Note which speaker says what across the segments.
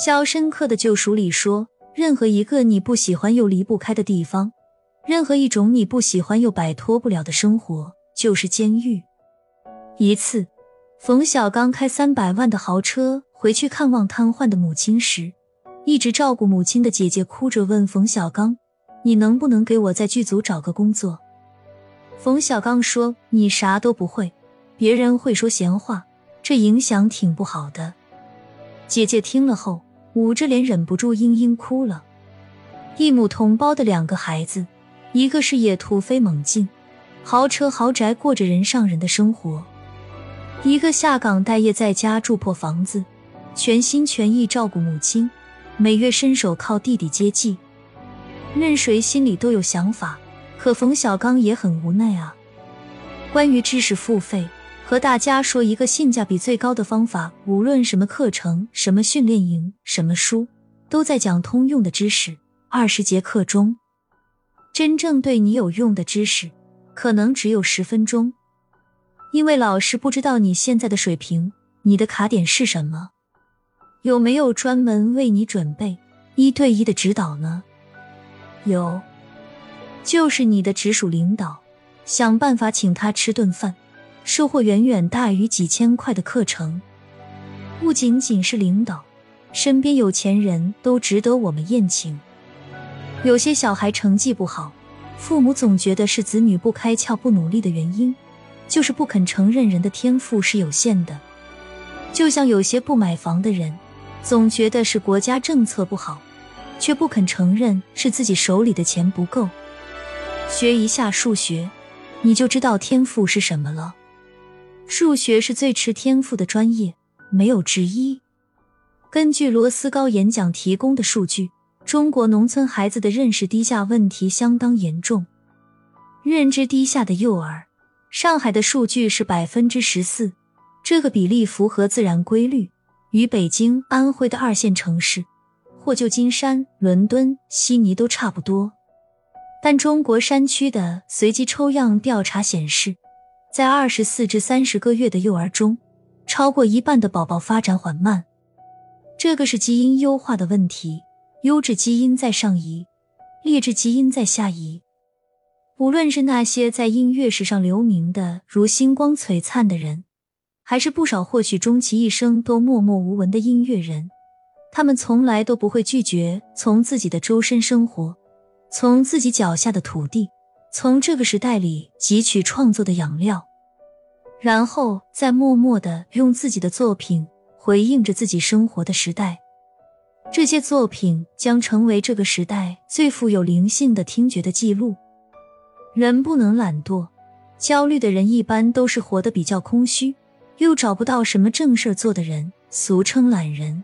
Speaker 1: 《肖申克的救赎》里说：“任何一个你不喜欢又离不开的地方，任何一种你不喜欢又摆脱不了的生活，就是监狱。”一次，冯小刚开三百万的豪车回去看望瘫痪的母亲时，一直照顾母亲的姐姐哭着问冯小刚：“你能不能给我在剧组找个工作？”冯小刚说：“你啥都不会，别人会说闲话，这影响挺不好的。”姐姐听了后。捂着脸，忍不住嘤嘤哭了。一母同胞的两个孩子，一个是野兔飞猛进，豪车豪宅过着人上人的生活；一个下岗待业，在家住破房子，全心全意照顾母亲，每月伸手靠弟弟接济。任谁心里都有想法，可冯小刚也很无奈啊。关于知识付费。和大家说一个性价比最高的方法，无论什么课程、什么训练营、什么书，都在讲通用的知识。二十节课中，真正对你有用的知识，可能只有十分钟，因为老师不知道你现在的水平，你的卡点是什么，有没有专门为你准备一对一的指导呢？有，就是你的直属领导，想办法请他吃顿饭。收获远远大于几千块的课程，不仅仅是领导，身边有钱人都值得我们宴请。有些小孩成绩不好，父母总觉得是子女不开窍、不努力的原因，就是不肯承认人的天赋是有限的。就像有些不买房的人，总觉得是国家政策不好，却不肯承认是自己手里的钱不够。学一下数学，你就知道天赋是什么了。数学是最吃天赋的专业，没有之一。根据罗斯高演讲提供的数据，中国农村孩子的认识低下问题相当严重。认知低下的幼儿，上海的数据是百分之十四，这个比例符合自然规律，与北京、安徽的二线城市或旧金山、伦敦、悉尼都差不多。但中国山区的随机抽样调查显示。在二十四至三十个月的幼儿中，超过一半的宝宝发展缓慢，这个是基因优化的问题。优质基因在上移，劣质基因在下移。无论是那些在音乐史上留名的如星光璀璨的人，还是不少或许终其一生都默默无闻的音乐人，他们从来都不会拒绝从自己的周身生活，从自己脚下的土地。从这个时代里汲取创作的养料，然后再默默的用自己的作品回应着自己生活的时代。这些作品将成为这个时代最富有灵性的听觉的记录。人不能懒惰，焦虑的人一般都是活得比较空虚，又找不到什么正事做的人，俗称懒人。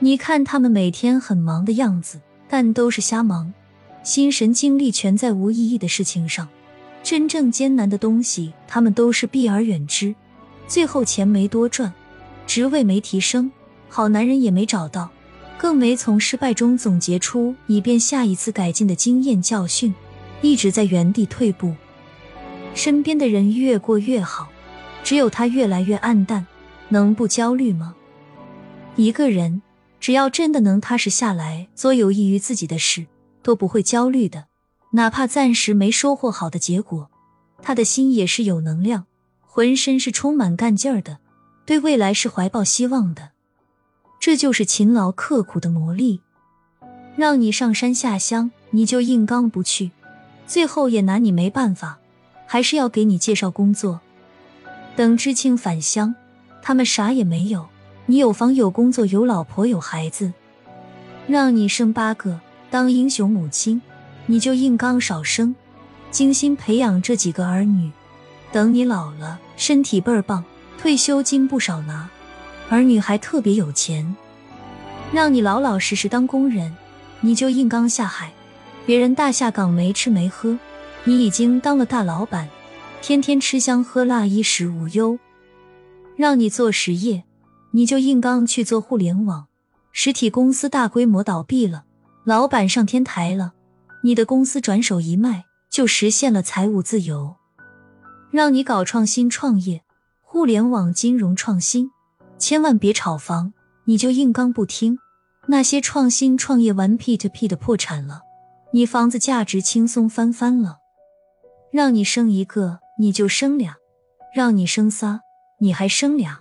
Speaker 1: 你看他们每天很忙的样子，但都是瞎忙。心神精力全在无意义的事情上，真正艰难的东西，他们都是避而远之。最后钱没多赚，职位没提升，好男人也没找到，更没从失败中总结出以便下一次改进的经验教训，一直在原地退步。身边的人越过越好，只有他越来越暗淡，能不焦虑吗？一个人只要真的能踏实下来，做有益于自己的事。都不会焦虑的，哪怕暂时没收获好的结果，他的心也是有能量，浑身是充满干劲儿的，对未来是怀抱希望的。这就是勤劳刻苦的魔力。让你上山下乡，你就硬刚不去，最后也拿你没办法，还是要给你介绍工作。等知青返乡，他们啥也没有，你有房有工作有老婆有孩子，让你生八个。当英雄母亲，你就硬刚少生，精心培养这几个儿女。等你老了，身体倍儿棒，退休金不少拿，儿女还特别有钱，让你老老实实当工人，你就硬刚下海。别人大下岗没吃没喝，你已经当了大老板，天天吃香喝辣，衣食无忧。让你做实业，你就硬刚去做互联网。实体公司大规模倒闭了。老板上天台了，你的公司转手一卖就实现了财务自由。让你搞创新创业，互联网金融创新，千万别炒房，你就硬刚不听，那些创新创业玩屁的屁的破产了，你房子价值轻松翻番了。让你生一个你就生俩，让你生仨你还生俩，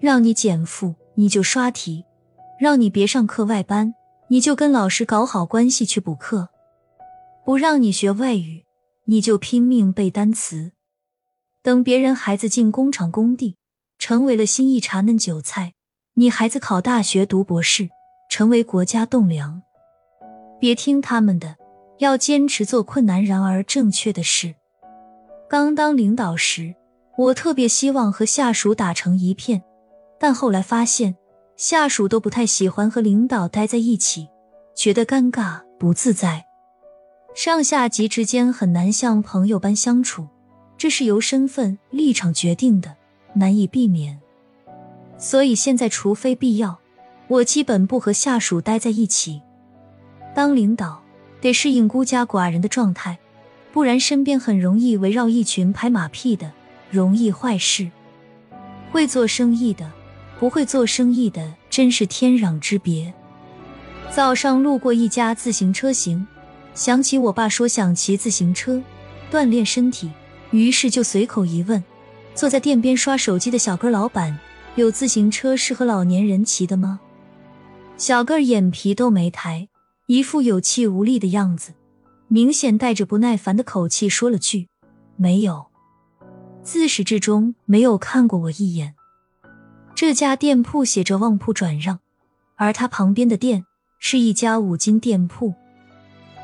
Speaker 1: 让你减负你就刷题，让你别上课外班你就跟老师搞好关系去补课，不让你学外语你就拼命背单词。等别人孩子进工厂工地，成为了新一茬嫩韭菜，你孩子考大学读博士，成为国家栋梁。别听他们的。要坚持做困难然而正确的事。刚当领导时，我特别希望和下属打成一片，但后来发现下属都不太喜欢和领导待在一起，觉得尴尬不自在，上下级之间很难像朋友般相处，这是由身份立场决定的，难以避免。所以现在，除非必要，我基本不和下属待在一起。当领导。得适应孤家寡人的状态，不然身边很容易围绕一群拍马屁的，容易坏事。会做生意的，不会做生意的，真是天壤之别。早上路过一家自行车行，想起我爸说想骑自行车锻炼身体，于是就随口一问：坐在店边刷手机的小哥老板，有自行车适合老年人骑的吗？小个眼皮都没抬。一副有气无力的样子，明显带着不耐烦的口气说了句：“没有。”自始至终没有看过我一眼。这家店铺写着“旺铺转让”，而他旁边的店是一家五金店铺。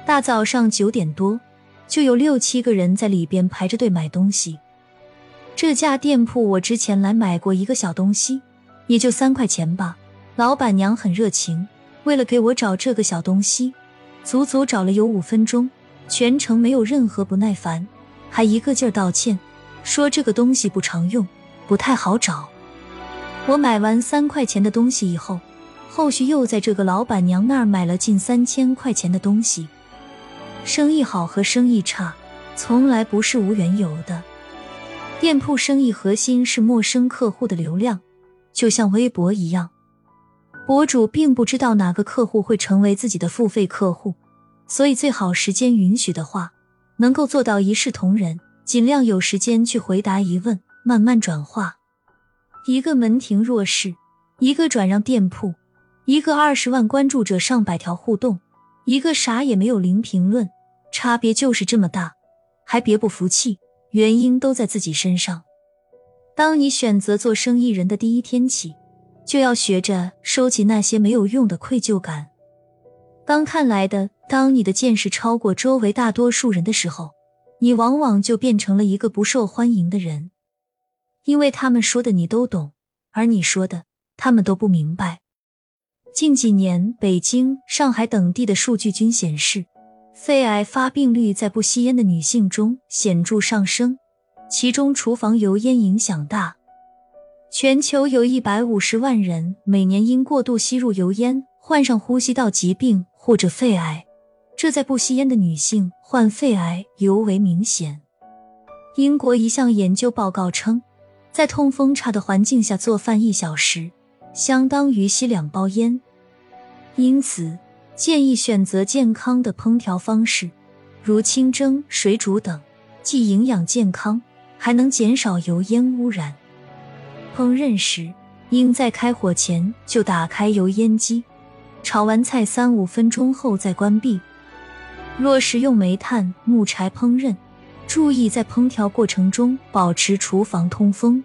Speaker 1: 大早上九点多，就有六七个人在里边排着队买东西。这家店铺我之前来买过一个小东西，也就三块钱吧。老板娘很热情。为了给我找这个小东西，足足找了有五分钟，全程没有任何不耐烦，还一个劲儿道歉，说这个东西不常用，不太好找。我买完三块钱的东西以后，后续又在这个老板娘那儿买了近三千块钱的东西。生意好和生意差，从来不是无缘由的。店铺生意核心是陌生客户的流量，就像微博一样。博主并不知道哪个客户会成为自己的付费客户，所以最好时间允许的话，能够做到一视同仁，尽量有时间去回答疑问，慢慢转化。一个门庭若市，一个转让店铺，一个二十万关注者上百条互动，一个啥也没有零评论，差别就是这么大，还别不服气，原因都在自己身上。当你选择做生意人的第一天起。就要学着收起那些没有用的愧疚感。刚看来的，当你的见识超过周围大多数人的时候，你往往就变成了一个不受欢迎的人，因为他们说的你都懂，而你说的他们都不明白。近几年，北京、上海等地的数据均显示，肺癌发病率在不吸烟的女性中显著上升，其中厨房油烟影响大。全球有一百五十万人每年因过度吸入油烟患上呼吸道疾病或者肺癌，这在不吸烟的女性患肺癌尤为明显。英国一项研究报告称，在通风差的环境下做饭一小时，相当于吸两包烟。因此，建议选择健康的烹调方式，如清蒸、水煮等，既营养健康，还能减少油烟污染。烹饪时，应在开火前就打开油烟机，炒完菜三五分钟后再关闭。若使用煤炭、木柴烹饪，注意在烹调过程中保持厨房通风。